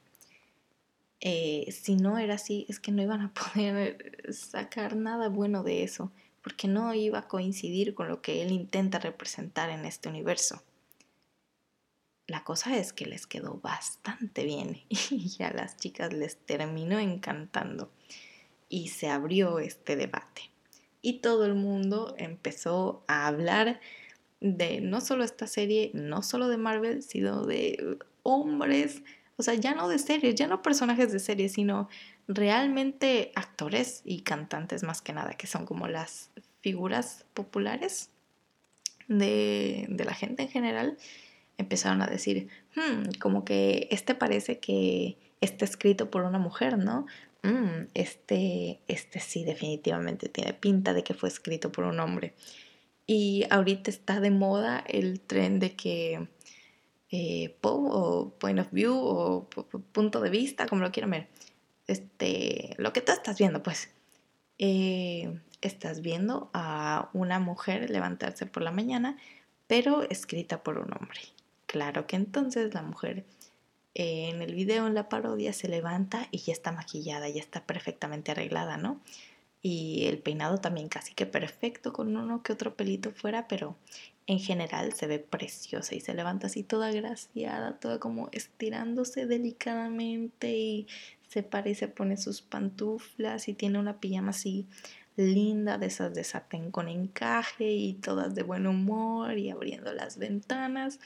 Eh, si no era así, es que no iban a (laughs) poder sacar nada bueno de eso, porque no iba a coincidir con lo que él intenta representar en este universo. La cosa es que les quedó bastante bien (laughs) y a las chicas les terminó encantando y se abrió este debate. Y todo el mundo empezó a hablar de no solo esta serie, no solo de Marvel, sino de hombres, o sea, ya no de series, ya no personajes de series, sino realmente actores y cantantes más que nada, que son como las figuras populares de, la gente en general, empezaron a decir, hmm, como que este parece que está escrito por una mujer, ¿no? Hmm, este, este sí definitivamente tiene pinta de que fue escrito por un hombre. Y ahorita está de moda el tren de que eh, o point of view o punto de vista, como lo quieran ver, este, lo que tú estás viendo, pues, eh, estás viendo a una mujer levantarse por la mañana, pero escrita por un hombre. Claro que entonces la mujer eh, en el video, en la parodia, se levanta y ya está maquillada, ya está perfectamente arreglada, ¿no? y el peinado también casi que perfecto con uno que otro pelito fuera, pero en general se ve preciosa y se levanta así toda graciada, toda como estirándose delicadamente y se para y se pone sus pantuflas y tiene una pijama así linda de esas de satén con encaje y todas de buen humor y abriendo las ventanas.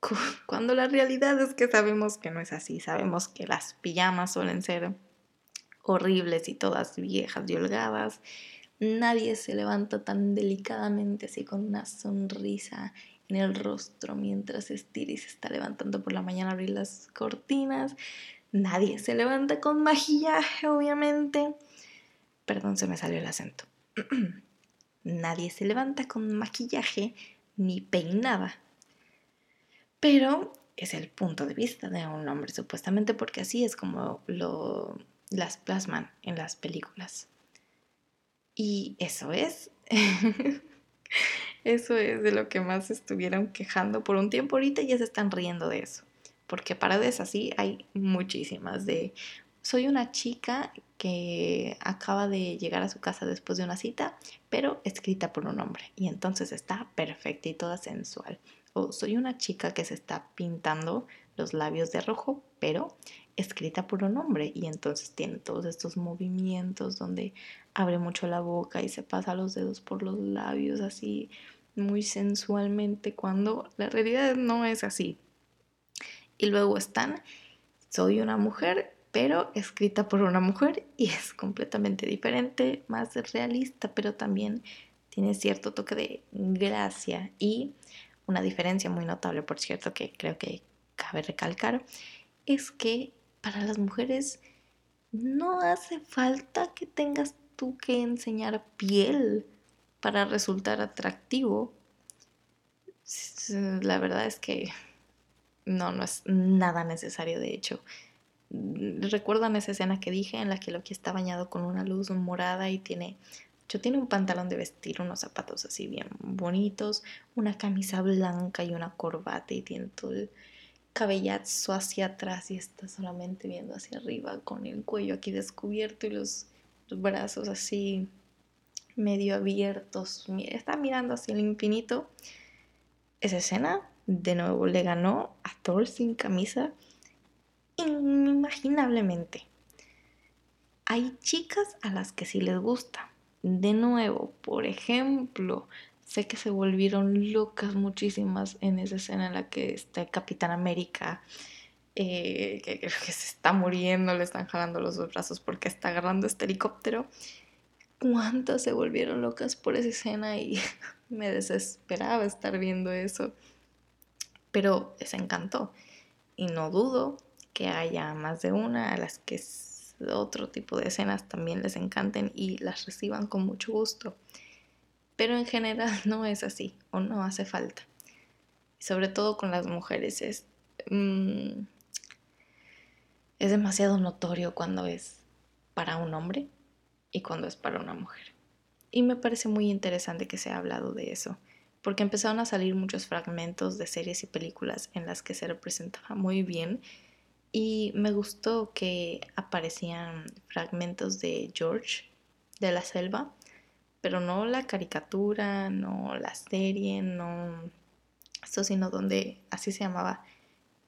(laughs) Cuando la realidad es que sabemos que no es así, sabemos que las pijamas suelen ser horribles y todas viejas y holgadas. Nadie se levanta tan delicadamente así con una sonrisa en el rostro mientras estira se está levantando por la mañana a abrir las cortinas. Nadie se levanta con maquillaje, obviamente. Perdón, se me salió el acento. (clears throat) Nadie se levanta con maquillaje ni peinada. Pero es el punto de vista de un hombre, supuestamente, porque así es como lo, las plasman en las películas. Y eso es. (laughs) eso es de lo que más estuvieron quejando por un tiempo. Ahorita ya se están riendo de eso. Porque paradas así hay muchísimas. De soy una chica que acaba de llegar a su casa después de una cita, pero escrita por un hombre. Y entonces está perfecta y toda sensual. O soy una chica que se está pintando los labios de rojo, pero escrita por un hombre y entonces tiene todos estos movimientos donde abre mucho la boca y se pasa los dedos por los labios así muy sensualmente cuando la realidad no es así. Y luego están, soy una mujer, pero escrita por una mujer y es completamente diferente, más realista, pero también tiene cierto toque de gracia y una diferencia muy notable, por cierto, que creo que cabe recalcar, es que para las mujeres no hace falta que tengas tú que enseñar piel para resultar atractivo. La verdad es que no, no es nada necesario, de hecho. ¿Recuerdan esa escena que dije en la que Loki está bañado con una luz morada y tiene, yo tiene un pantalón de vestir, unos zapatos así bien bonitos, una camisa blanca y una corbata y tiene todo el cabellazo hacia atrás y está solamente viendo hacia arriba con el cuello aquí descubierto y los, brazos así medio abiertos. Está mirando hacia el infinito. Esa escena de nuevo le ganó a Thor sin camisa inimaginablemente. Hay chicas a las que sí les gusta. De nuevo, por ejemplo, Sé que se volvieron locas muchísimas en esa escena en la que está el Capitán América, eh, que, que, se está muriendo, le están jalando los dos brazos porque está agarrando este helicóptero. ¿Cuántas se volvieron locas por esa escena? Y (laughs) me desesperaba estar viendo eso. Pero les encantó. Y no dudo que haya más de una a las que otro tipo de escenas también les encanten y las reciban con mucho gusto pero en general (laughs) no es así o no hace falta. Sobre todo con las mujeres es, mm, es demasiado notorio cuando es para un hombre y cuando es para una mujer. Y me parece muy interesante que se ha hablado de eso, porque empezaron a salir muchos fragmentos de series y películas en las que se representaba muy bien y me gustó que aparecían fragmentos de George de la selva pero no la caricatura, no la serie, no esto, sino donde así se llamaba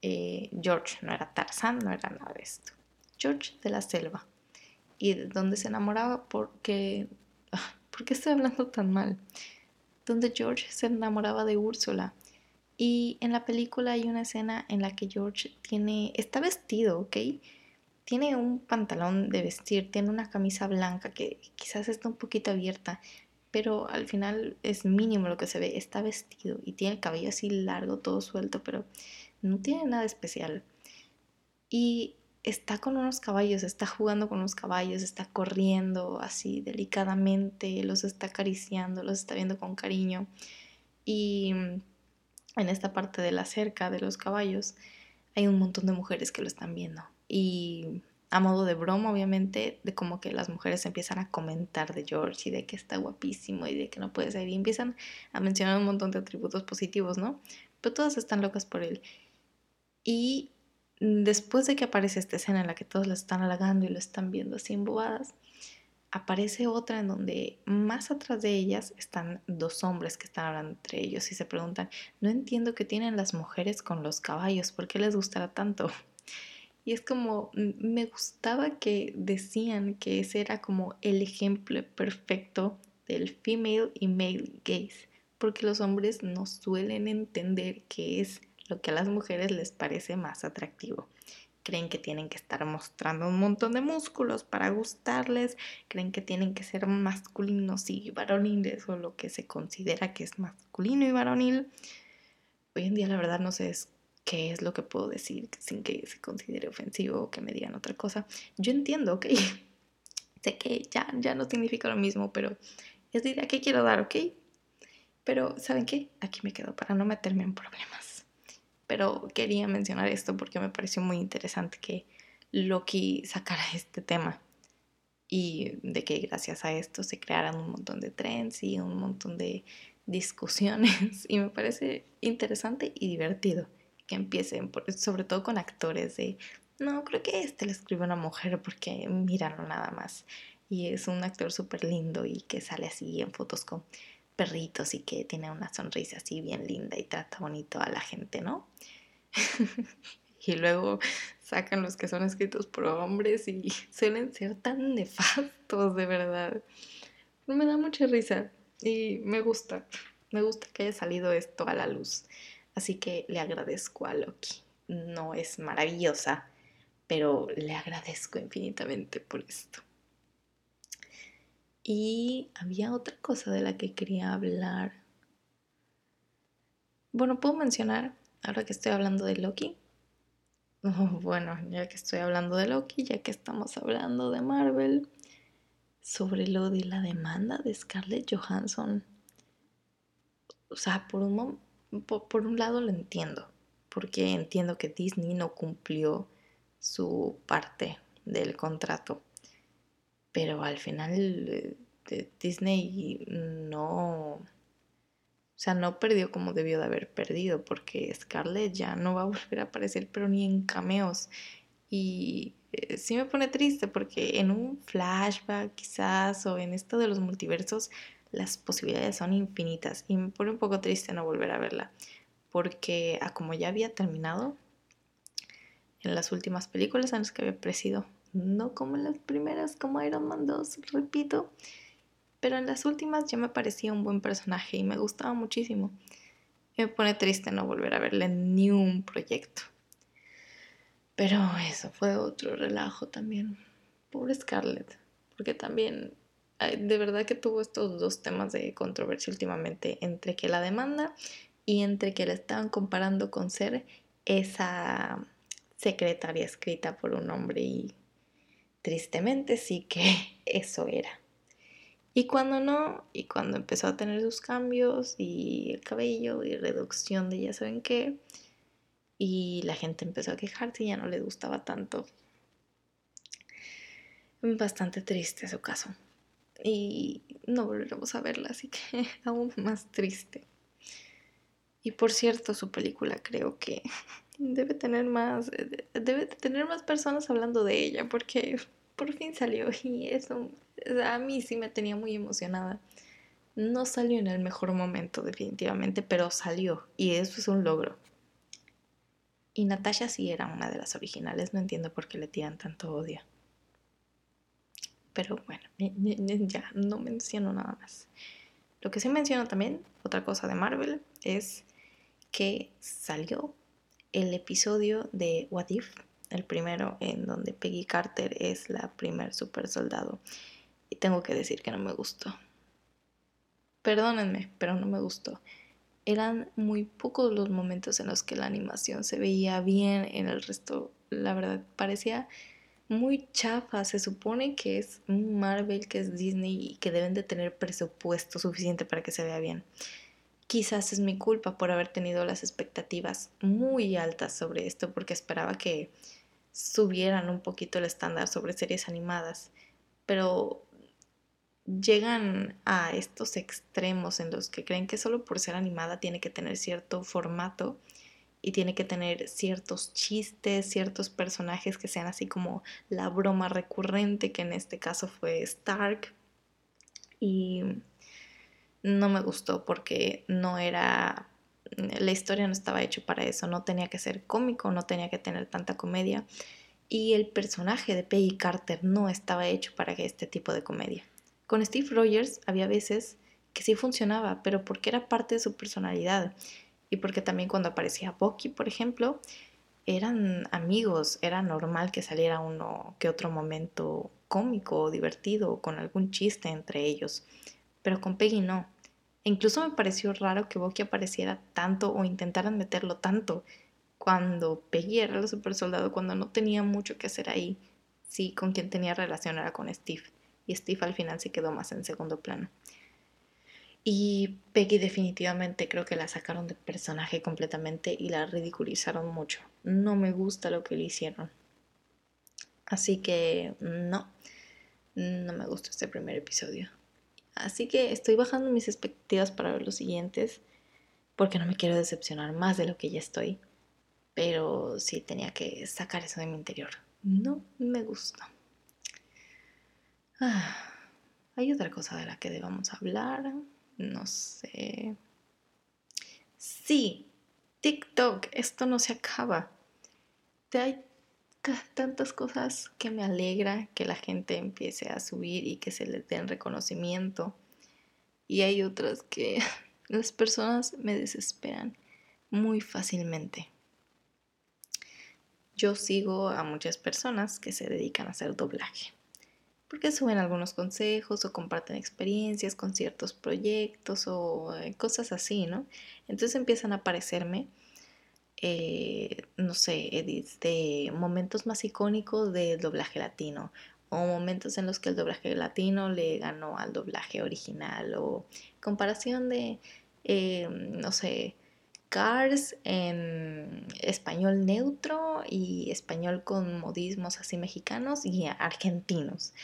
eh, George, no era Tarzán, no era nada de esto. George de la selva. Y donde se enamoraba porque... (laughs) ¿Por qué estoy hablando tan mal? Donde George se enamoraba de Úrsula. Y en la película hay una escena en la que George tiene... está vestido, ¿ok? tiene un pantalón de vestir, tiene una camisa blanca que quizás está un poquito abierta, pero al final es mínimo lo que se ve. Está vestido y tiene el cabello así largo, todo suelto, pero no tiene nada especial. Y está con unos caballos, está jugando con los caballos, está corriendo así delicadamente, los está acariciando, los está viendo con cariño. Y en esta parte de la cerca de los caballos hay un montón de mujeres que lo están viendo y a modo de broma, obviamente, de como que las mujeres empiezan a comentar de George y de que está guapísimo y de que no puede ser y empiezan a mencionar un montón de atributos positivos, ¿no? Pero todas están locas por él. Y después de que aparece esta escena en la que todos lo están halagando y lo están viendo así embobadas, aparece otra en donde más atrás de ellas están dos hombres que están hablando entre ellos y se preguntan, no entiendo qué tienen las mujeres con los caballos, ¿por qué les gustará tanto? Y es como, me gustaba que decían que ese era como el ejemplo perfecto del female y male gaze, porque los hombres no suelen entender qué es lo que a las mujeres les parece más atractivo creen que tienen que estar mostrando un montón de músculos para gustarles, creen que tienen que ser masculinos y varoniles o lo que se considera que es masculino y varonil. Hoy en día la verdad no sé qué es lo que puedo decir sin que se considere ofensivo o que me digan otra cosa. Yo entiendo, ok. (laughs) sé que ya, ya no significa lo mismo, pero es la idea que quiero dar, ok. Pero, ¿saben qué? Aquí me quedo para no meterme en problemas pero quería mencionar esto porque me pareció muy interesante que Loki sacara (laughs) este tema y de que gracias a esto se crearan un montón de trends y un montón de discusiones. (laughs) Y me parece interesante y divertido que empiecen, sobre todo con actores de, no, creo que este le escribe una mujer porque míralo nada más y es un actor súper lindo y que sale así en fotos con perritos y que tiene una sonrisa así bien linda y trata bonito a la gente, ¿no? (laughs) y luego sacan los que son escritos por hombres y (laughs) suelen ser tan nefastos, de verdad. Me da mucha risa y me gusta, me gusta que haya salido esto a la luz. Así que le agradezco a Loki. No es maravillosa, pero le agradezco infinitamente por esto. Y había otra cosa de la que quería hablar. Bueno, puedo mencionar, ahora que estoy hablando de Loki. (laughs) bueno, ya que estoy hablando de Loki, ya que estamos hablando de Marvel, sobre lo de la demanda de Scarlett Johansson. O sea, por un, por un lado lo entiendo, porque entiendo que Disney no cumplió su parte del contrato pero al final eh, Disney no, o sea, no perdió como debió de haber perdido, porque Scarlett ya no va a volver a aparecer, pero ni en cameos. Y eh, sí me pone triste porque en un flashback quizás o en esto de los multiversos las posibilidades son infinitas y me pone un poco triste no volver a verla porque a como ya había terminado en las últimas películas en las que había presido no como las primeras, como Iron Man 2, repito, pero en las últimas ya me parecía un buen personaje y me gustaba muchísimo. me pone triste no volver a verle ni un proyecto. Pero eso fue otro relajo también. Pobre Scarlett, porque también de verdad que tuvo estos dos temas de controversia últimamente, entre que la demanda y entre que la estaban comparando con ser esa secretaria escrita por un hombre y tristemente sí que (laughs) eso era. Y cuando no, y cuando empezó a tener sus cambios y el cabello y reducción de ya saben qué, y la gente empezó a quejarse y ya no le gustaba tanto. Bastante triste su caso. Y no volveremos a verla, así que (laughs) aún más triste. Y por cierto, su película creo que debe tener más, eh, debe tener más personas hablando de ella porque por fin salió y eso a mí sí me tenía muy emocionada. No salió en el mejor momento definitivamente, pero salió y eso es un logro. Y Natasha sí era una de las originales, no entiendo por qué le tiran tanto odio. Pero bueno, ya no menciono nada más. Lo que sí menciono también, otra cosa de Marvel, es que salió el episodio de What If, el primero en donde Peggy Carter es la primer super soldado. Y tengo que decir que no me gustó. Perdónenme, pero no me gustó. Eran muy pocos los momentos en los que la animación se veía bien, en el resto, la verdad, parecía muy chafa. Se supone que es Marvel, que es Disney y que deben de tener presupuesto suficiente para que se vea bien. Quizás es mi culpa por haber tenido las expectativas muy altas sobre esto porque esperaba que subieran un poquito el estándar sobre series animadas, pero llegan a estos extremos en los que creen que solo por ser animada tiene que tener cierto formato y tiene que tener ciertos chistes, ciertos personajes que sean así como la broma recurrente, que en este caso fue Stark. Y no me gustó porque no era, la historia no estaba hecha para eso, no tenía que ser cómico, no tenía que tener tanta comedia. Y el personaje de Peggy Carter no estaba hecho para este tipo de comedia. Con Steve Rogers había veces que sí funcionaba, pero porque era parte de su personalidad y porque también cuando aparecía Bucky, por ejemplo, eran amigos, era normal que saliera uno que otro momento cómico o divertido con algún chiste entre ellos, pero con Peggy no. Incluso me pareció raro que Bucky apareciera tanto o intentaran meterlo tanto cuando Peggy era el super soldado, cuando no tenía mucho que hacer ahí. Sí, con quien tenía relación era con Steve. Y Steve al final se quedó más en segundo plano. Y Peggy definitivamente creo que la sacaron de personaje completamente y la ridiculizaron mucho. No me gusta lo que le hicieron. Así que no, no me gusta este primer episodio. Así que estoy bajando mis expectativas para ver los siguientes porque no me quiero decepcionar más de lo que ya estoy. Pero sí tenía que sacar eso de mi interior. No me gusta. Ah, hay otra cosa de la que debamos hablar no sé. Sí, TikTok, esto no se acaba. Hay tantas cosas que me alegra que la gente empiece a subir y que se les den reconocimiento. Y hay otras que (laughs) las personas me desesperan muy fácilmente. Yo sigo a muchas personas que se dedican a hacer doblaje porque suben algunos consejos o comparten experiencias con ciertos proyectos o eh, cosas así, ¿no? Entonces empiezan a aparecerme, eh, no sé, edits de momentos más icónicos del doblaje latino o momentos en los que el doblaje latino le ganó al doblaje original o comparación de, eh, no sé, Cars en español neutro y español con modismos así mexicanos y argentinos.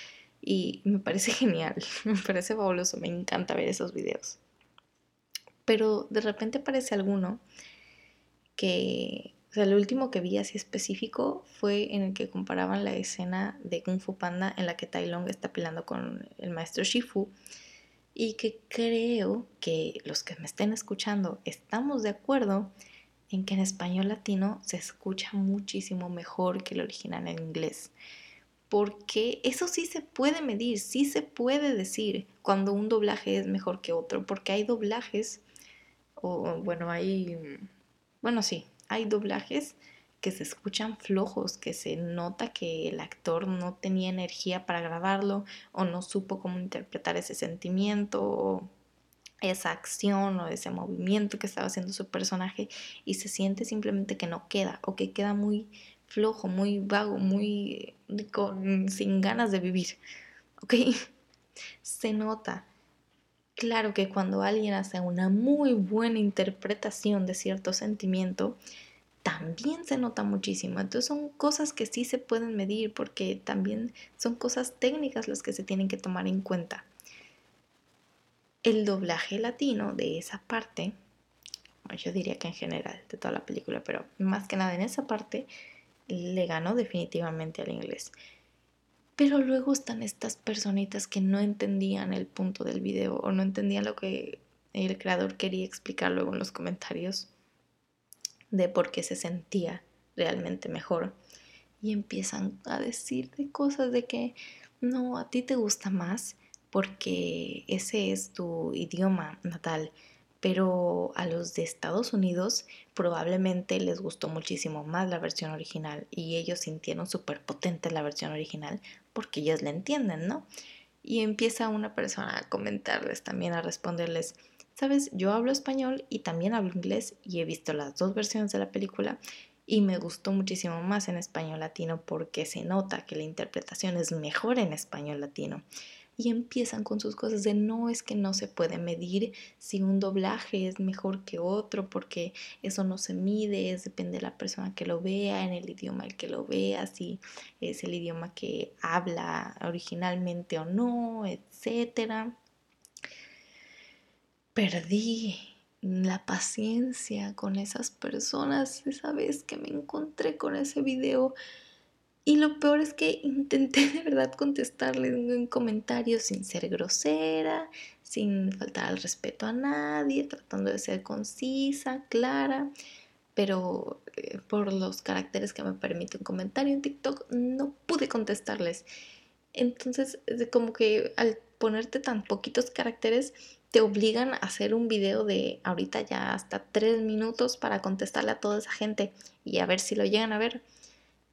Y me parece (laughs) genial, me parece fabuloso, me encanta ver esos videos. Pero de repente aparece alguno que, o sea, el último que vi así específico fue en el que comparaban la escena de Kung Fu Panda en la que Tai Long está peleando con el maestro Shifu y que creo que los que me estén escuchando estamos de acuerdo en que en español latino se escucha muchísimo mejor que el original en inglés porque eso sí se puede medir, sí se puede decir cuando un doblaje es mejor que otro, porque hay doblajes, o bueno, hay, bueno, sí, hay doblajes que se escuchan flojos, que se nota que el actor no tenía energía para grabarlo o no supo cómo interpretar ese sentimiento o esa acción o ese movimiento que estaba haciendo su personaje y se siente simplemente que no queda o que queda muy flojo, muy vago, muy sin ganas de vivir. ¿Ok? (laughs) Se nota. Claro que cuando alguien hace una muy buena interpretación de cierto sentimiento, también se nota muchísimo. Entonces son cosas que sí se pueden medir porque también son cosas técnicas las que se tienen que tomar en cuenta. El doblaje latino de esa parte, yo diría que en general de toda la película, pero más que nada en esa parte, le ganó definitivamente al inglés. Pero luego están estas personitas que no entendían el punto del video o no entendían lo que el creador quería explicar luego en los comentarios de por qué se sentía realmente mejor. Y empiezan a decirte cosas de que no, a ti te gusta más porque ese es tu idioma natal pero a los de Estados Unidos probablemente les gustó muchísimo más la versión original y ellos sintieron súper potente la versión original porque ellos la entienden, ¿no? Y empieza una persona a comentarles también, a responderles, sabes, yo hablo español y también hablo inglés y he visto las dos versiones de la película y me gustó muchísimo más en español latino porque se nota que la interpretación es mejor en español latino y empiezan con sus cosas de no es que no se puede medir si un doblaje es mejor que otro porque eso no se mide, es depende de la persona que lo vea, en el idioma el que lo vea, si es el idioma que habla originalmente o no, etcétera. Perdí la paciencia con esas personas esa vez que me encontré con ese video. Y lo peor es que intenté de verdad contestarles en comentarios sin ser grosera, sin faltar al respeto a nadie, tratando de ser concisa, clara, pero eh, por los caracteres que me permite un comentario en TikTok no pude contestarles. Entonces, como que al ponerte tan poquitos caracteres, te obligan a hacer un video de ahorita ya hasta tres minutos para contestarle a toda esa gente y a ver si lo llegan a ver.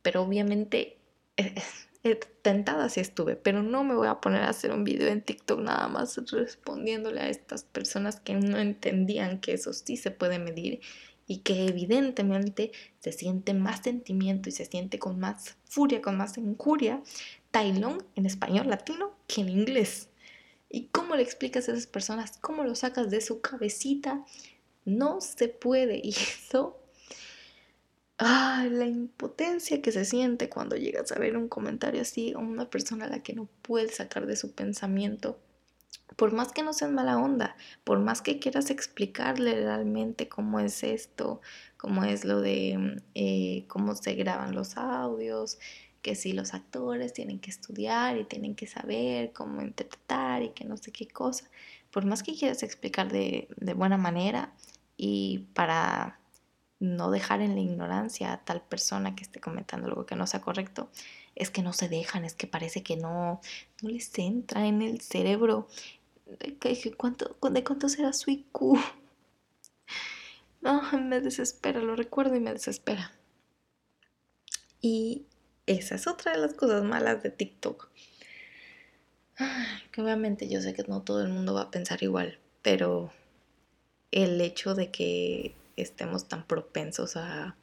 Pero obviamente eh, (laughs) eh, tentada sí estuve, pero no me voy a poner a hacer un video en TikTok nada más respondiéndole a estas personas que no entendían que eso sí se puede medir y que evidentemente se siente más sentimiento y se siente con más furia, con más injuria, Tailón en español latino que en inglés. ¿Y cómo le explicas a esas personas? ¿Cómo lo sacas de su cabecita? No se puede. (laughs) Y eso... Ah, la impotencia que se siente cuando llegas a ver un comentario así a una persona a la que no puedes sacar de su pensamiento. Por más que no seas mala onda, por más que quieras explicarle realmente cómo es esto, cómo es lo de eh, cómo se graban los audios, que si los actores tienen que estudiar y tienen que saber cómo interpretar y que no sé qué cosa, por más que quieras explicar de, buena manera y para no dejar en la ignorancia a tal persona que esté comentando algo que no sea correcto, es que no se dejan, es que parece que no, no les entra en el cerebro. ¿Cuánto, ¿De cuánto será su IQ? No, (laughs) me desespera, lo recuerdo y me desespera. Y esa es otra de las cosas malas de TikTok. Que obviamente yo sé que no todo el mundo va a pensar igual, pero el hecho de que estemos tan propensos a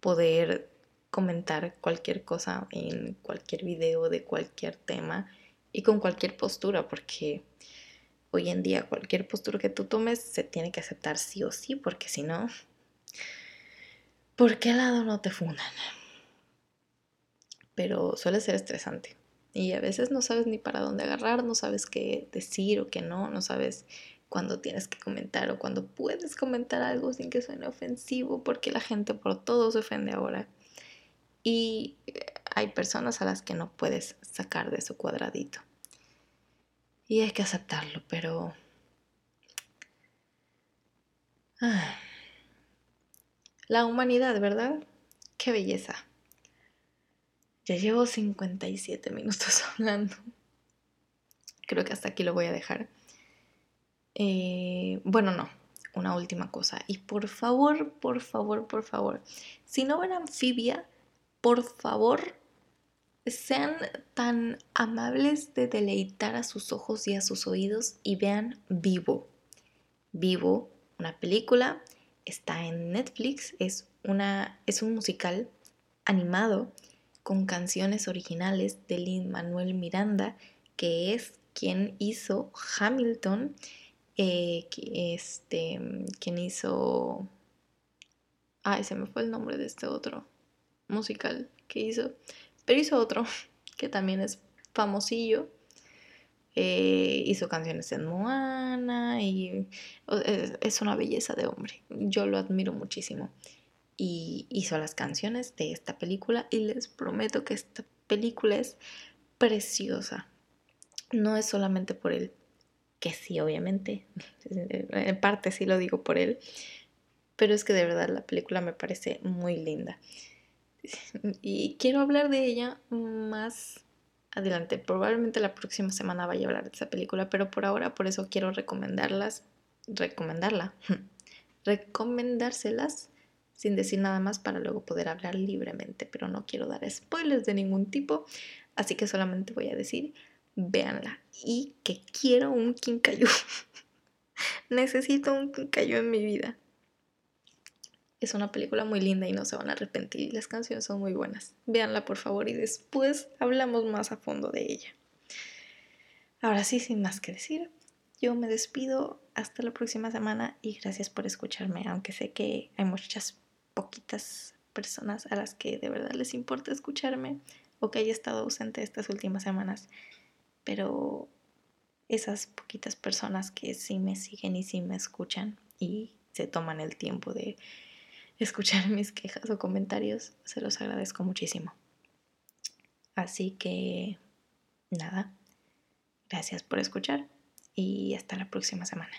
poder comentar cualquier cosa en cualquier video de cualquier tema y con cualquier postura, porque hoy en día cualquier postura que tú tomes se tiene que aceptar sí o sí, porque si no, ¿por qué lado no te fundan? pero suele ser estresante. Y a veces no sabes ni para dónde agarrar, no sabes qué decir o qué no, no sabes cuándo tienes que comentar o cuándo puedes comentar algo sin que suene ofensivo, porque la gente por todo se ofende ahora. Y eh, hay personas a las que no puedes sacar de su cuadradito. Y hay que aceptarlo, pero... La humanidad, ¿verdad? Qué belleza. Ya llevo 57 minutos (laughs) hablando. Creo que hasta aquí lo voy a dejar. Eh, bueno, no, una última cosa. Y por favor, por favor, por favor, si no ven anfibia, por favor, sean tan amables de deleitar a sus ojos y a sus oídos y vean Vivo. Vivo, una película, está en Netflix, es, una, es un musical animado con canciones originales de Lin Manuel Miranda, que es quien hizo Hamilton, eh, este, quien hizo... Ay, se me fue el nombre de este otro musical que hizo, pero hizo otro (laughs) que también es famosillo. Eh, hizo canciones en Moana y es una belleza de hombre. Yo lo admiro muchísimo y hizo las canciones de esta película y les prometo que esta película es preciosa. No es solamente por él, que sí, obviamente, (laughs) en parte sí lo digo por él, pero es que de verdad la película me parece muy linda. (laughs) Y quiero hablar de ella más adelante. Probablemente la próxima semana vaya a hablar de esa película, pero por ahora por eso quiero recomendarlas, recomendarla, (laughs) recomendárselas sin decir nada más para luego poder hablar libremente, pero no quiero dar spoilers de ningún tipo, así que solamente voy a decir, véanla y que quiero un Kinkayu. (laughs) Necesito un Kinkayu en mi vida. Es una película muy linda y no se van a arrepentir. Las canciones son muy buenas. Véanla por favor y después hablamos más a fondo de ella. Ahora sí, sin más que decir, yo me despido hasta la próxima semana y gracias por escucharme, aunque sé que hay muchas poquitas personas a las que de verdad les importa escucharme o que haya estado ausente estas últimas semanas. Pero esas poquitas personas que sí me siguen y sí me escuchan y se toman el tiempo de escuchar (laughs) mis quejas o comentarios. Se los agradezco muchísimo. Así que, nada, gracias por escuchar y hasta la próxima semana.